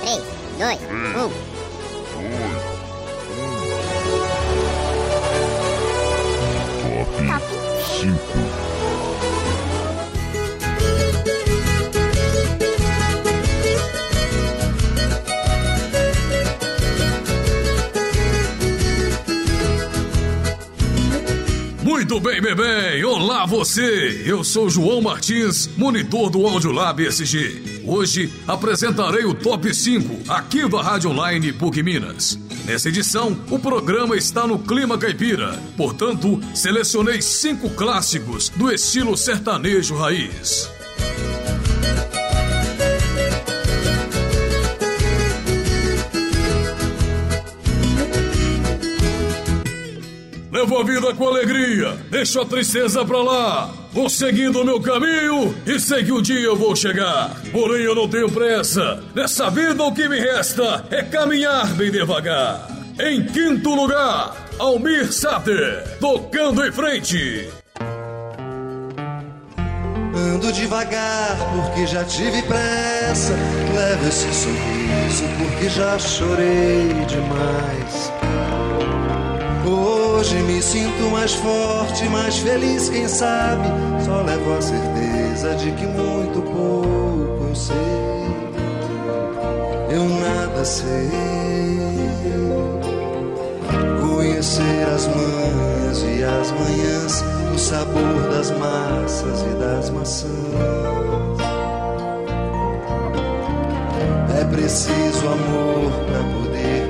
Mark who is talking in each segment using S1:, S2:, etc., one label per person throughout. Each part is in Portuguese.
S1: 3, 2, 1.
S2: Muito bem, bebê! Olá você! Eu sou João Martins, monitor do Audiolab SG. Hoje apresentarei o Top 5 aqui da Rádio Online PUC Minas. Nessa edição, o programa está no clima caipira. Portanto, selecionei cinco clássicos do estilo sertanejo raiz. Levo a vida com alegria, deixo a tristeza pra lá. Vou seguindo o meu caminho e sei que um dia eu vou chegar. Porém, eu não tenho pressa. Nessa vida, o que me resta é caminhar bem devagar. Em quinto lugar, Almir Sater, tocando em frente.
S3: Ando devagar porque já tive pressa. Levo esse sorriso porque já chorei demais. Hoje me sinto mais forte, mais feliz, quem sabe? Só levo a certeza de que muito pouco eu sei. Eu nada sei. Conhecer as manhãs e as manhãs, o sabor das massas e das maçãs. É preciso amor para poder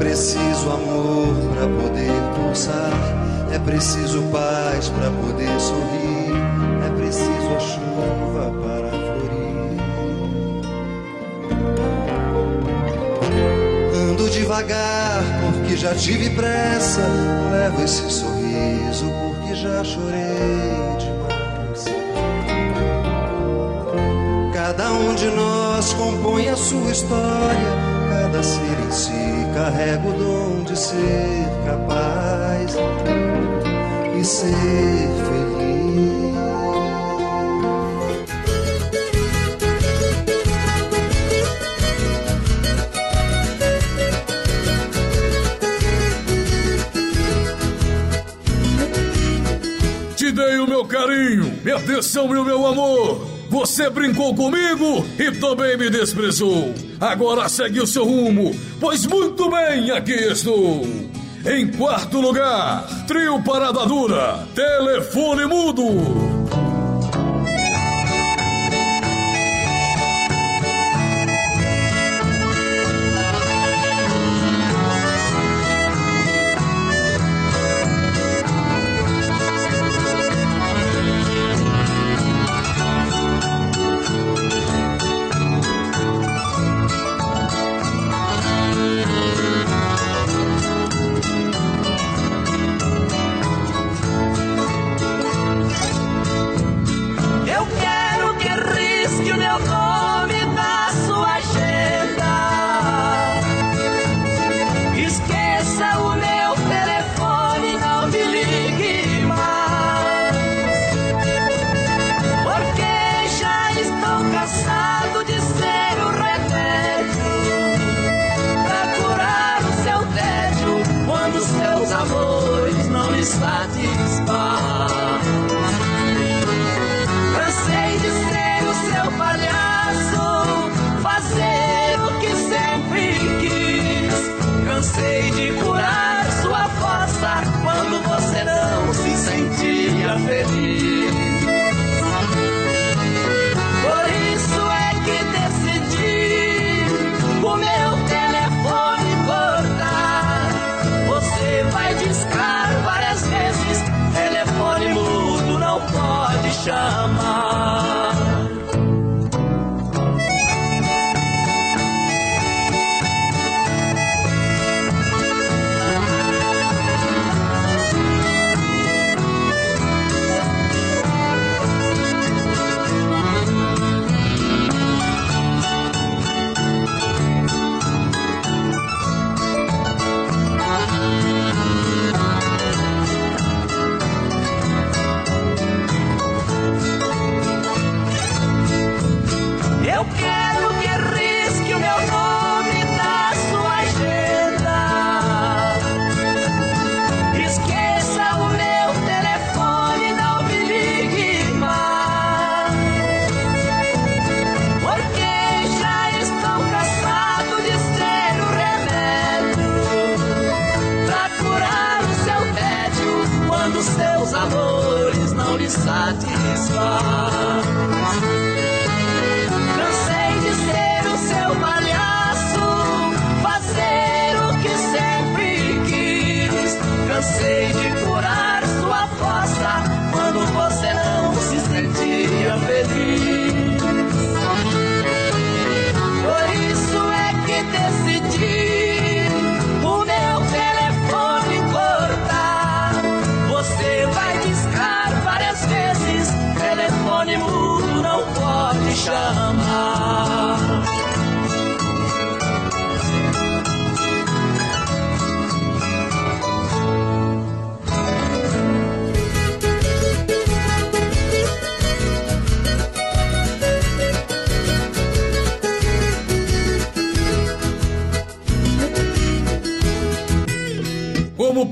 S3: Preciso amor para poder pulsar, é preciso paz para poder sorrir, é preciso a chuva para florir. Ando devagar porque já tive pressa, levo esse sorriso porque já chorei demais. Cada um de nós compõe a sua história, cada ser em si carrega o dom de ser capaz e ser feliz.
S2: Te dei o meu carinho, minha atenção e o meu amor. Você brincou comigo e também me desprezou. Agora segue o seu rumo, pois muito bem aqui estou. Em quarto lugar, trio Parada Dura, telefone mudo.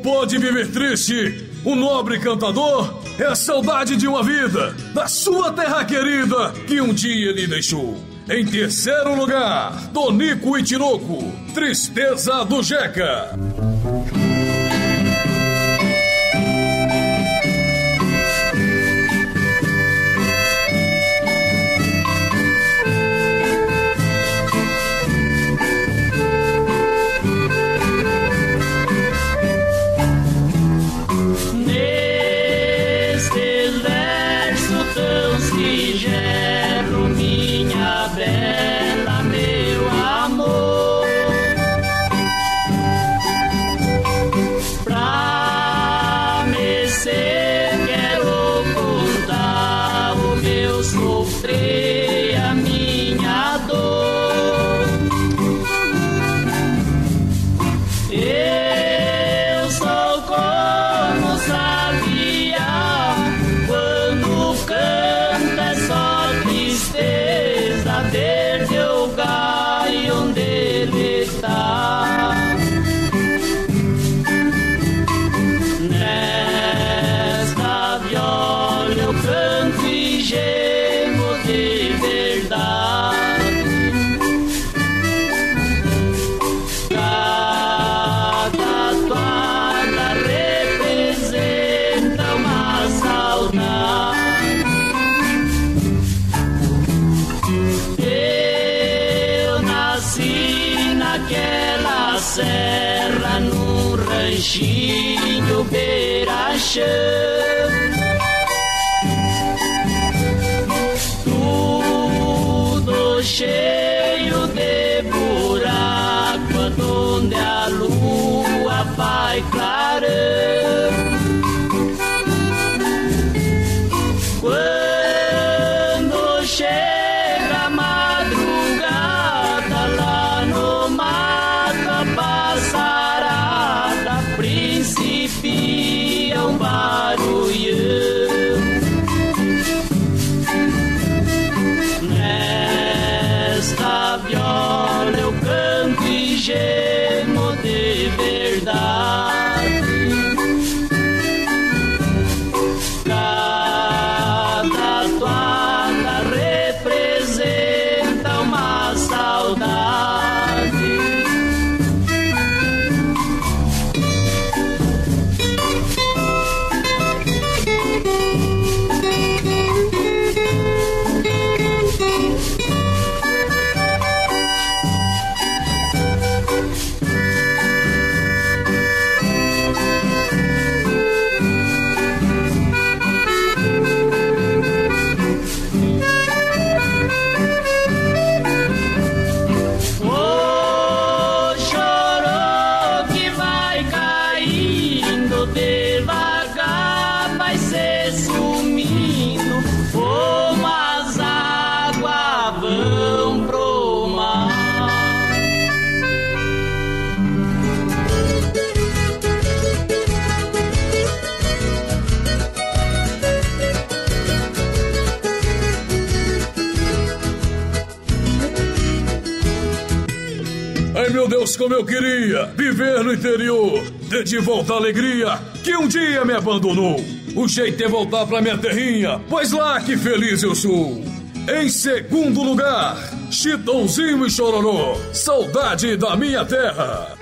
S2: pode
S4: viver triste. O nobre cantador é a saudade de uma vida, da sua terra querida, que um dia lhe deixou. Em terceiro lugar, Donico e Tristeza do Jeca.
S2: passion. day. Como eu queria viver no interior, ter de volta a alegria que um dia me abandonou. O jeito é voltar pra minha terrinha, pois lá que feliz eu sou. Em segundo lugar, Chitãozinho e Chororó, saudade da minha terra.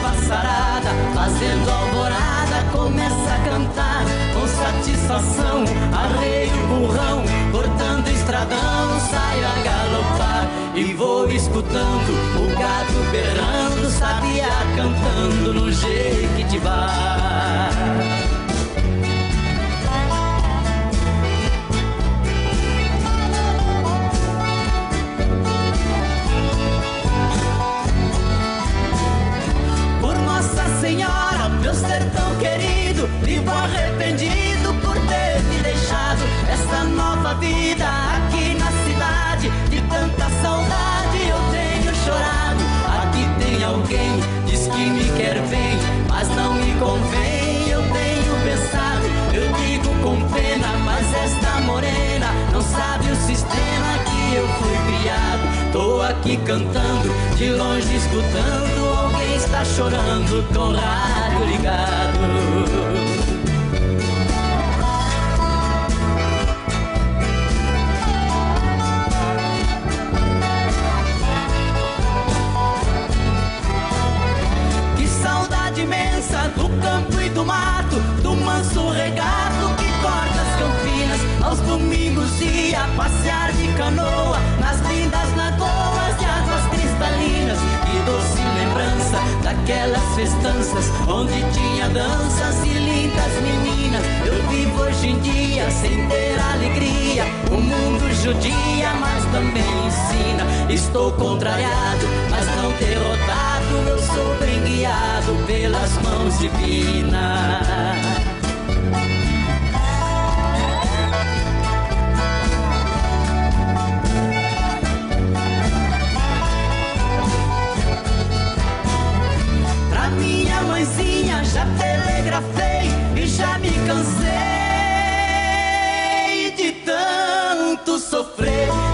S5: Passarada, fazendo alvorada, começa a cantar com satisfação. Arreio burrão, cortando estradão, saio a galopar e vou escutando o gato berrando, sabia cantando no Jequitibá. Vivo arrependido por ter me deixado essa nova vida aqui na cidade. De tanta saudade eu tenho chorado. Aqui tem alguém, diz que me quer bem, mas não me convém. Eu tenho pensado, eu digo com pena, mas esta morena não sabe o sistema que eu fui criado. Tô aqui cantando, de longe escutando, alguém está chorando rádio ligado. Do mato, do manso regato que corta as campinas. Aos domingos ia passear de canoa nas lindas lagoas de águas cristalinas. Que doce lembrança daquelas festanças onde tinha danças e lindas meninas. Eu vivo hoje em dia sem ter alegria. O mundo judia, mas também ensina. Estou contrariado, mas não derrotado. Eu sou bem guiado pelas mãos divinas. Pra minha mãezinha já telegrafei e já me cansei de tanto sofrer.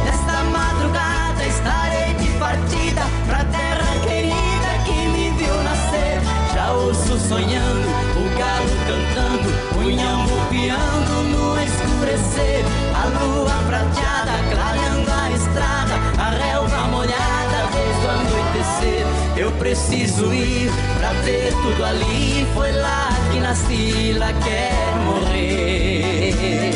S5: Preciso ir pra ver tudo ali. Foi lá que nasci, lá quero morrer.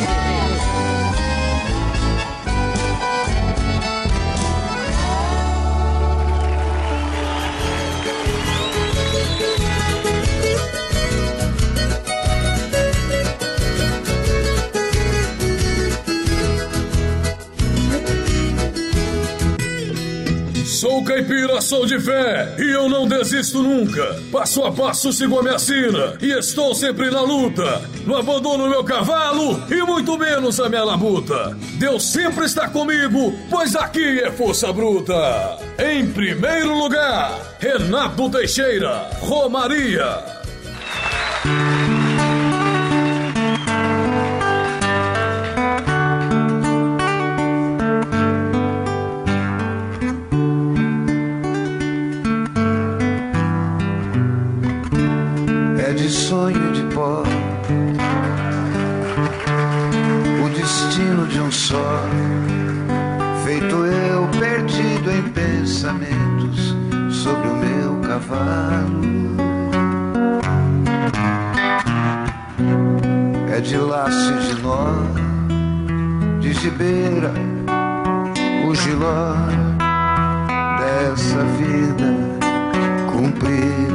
S2: Sou de fé e eu não desisto nunca. Passo a passo sigo a minha sina e estou sempre na luta. Não abandono meu cavalo e muito menos a minha labuta. Deus sempre está comigo, pois aqui é força bruta. Em primeiro lugar, Renato Teixeira, Romaria.
S3: Sonho de pó. O destino de um só, feito eu perdido em pensamentos sobre o meu cavalo. É de laço de nó, de gibeira, o giló dessa vida cumprida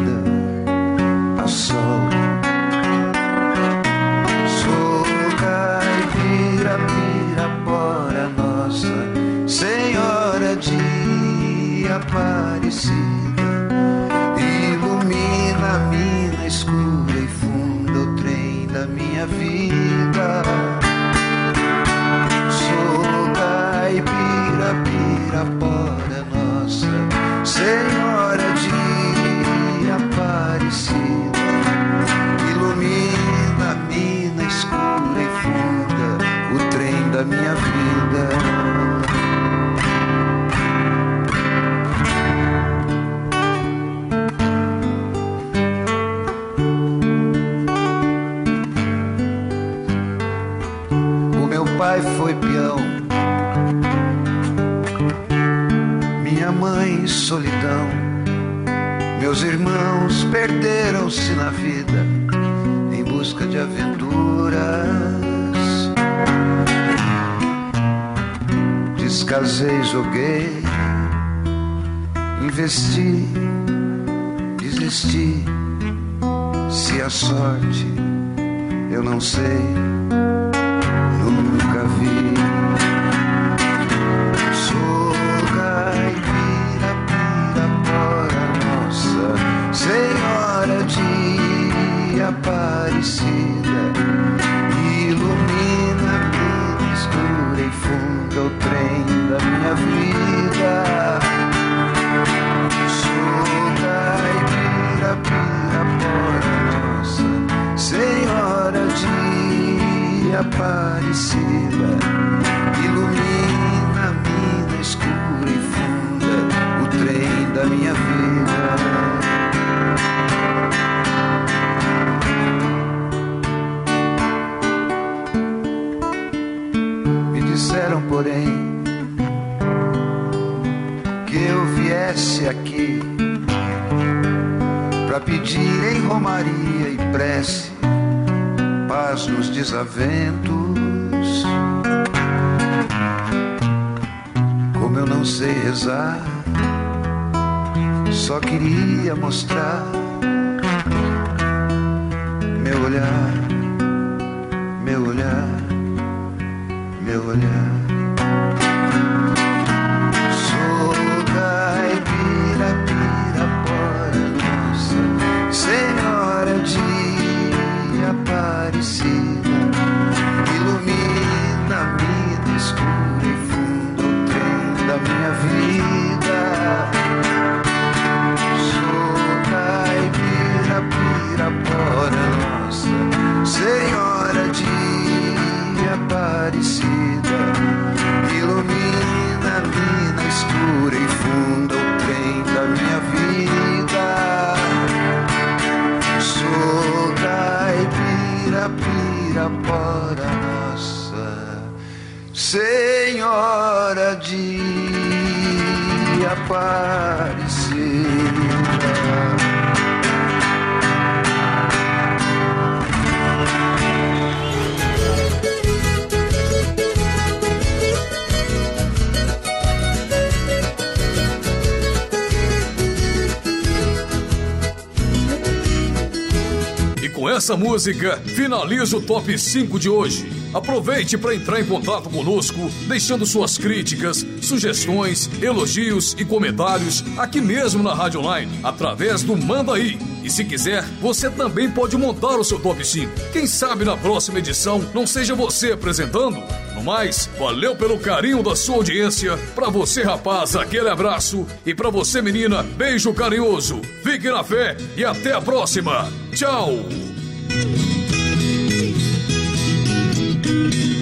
S3: desisti. Se a sorte eu não sei, Aparecida, meu
S2: time. Essa música, finaliza o top 5 de hoje. Aproveite para entrar em contato conosco, deixando suas críticas, sugestões, elogios e comentários aqui mesmo na Rádio Online, através do Manda aí. E se quiser, você também pode montar o seu top 5. Quem sabe na próxima edição não seja você apresentando? No mais, valeu pelo carinho da sua audiência. Pra você, rapaz, aquele abraço. E pra você, menina, beijo carinhoso. Fique na fé e até a próxima. Tchau!
S6: Thank you.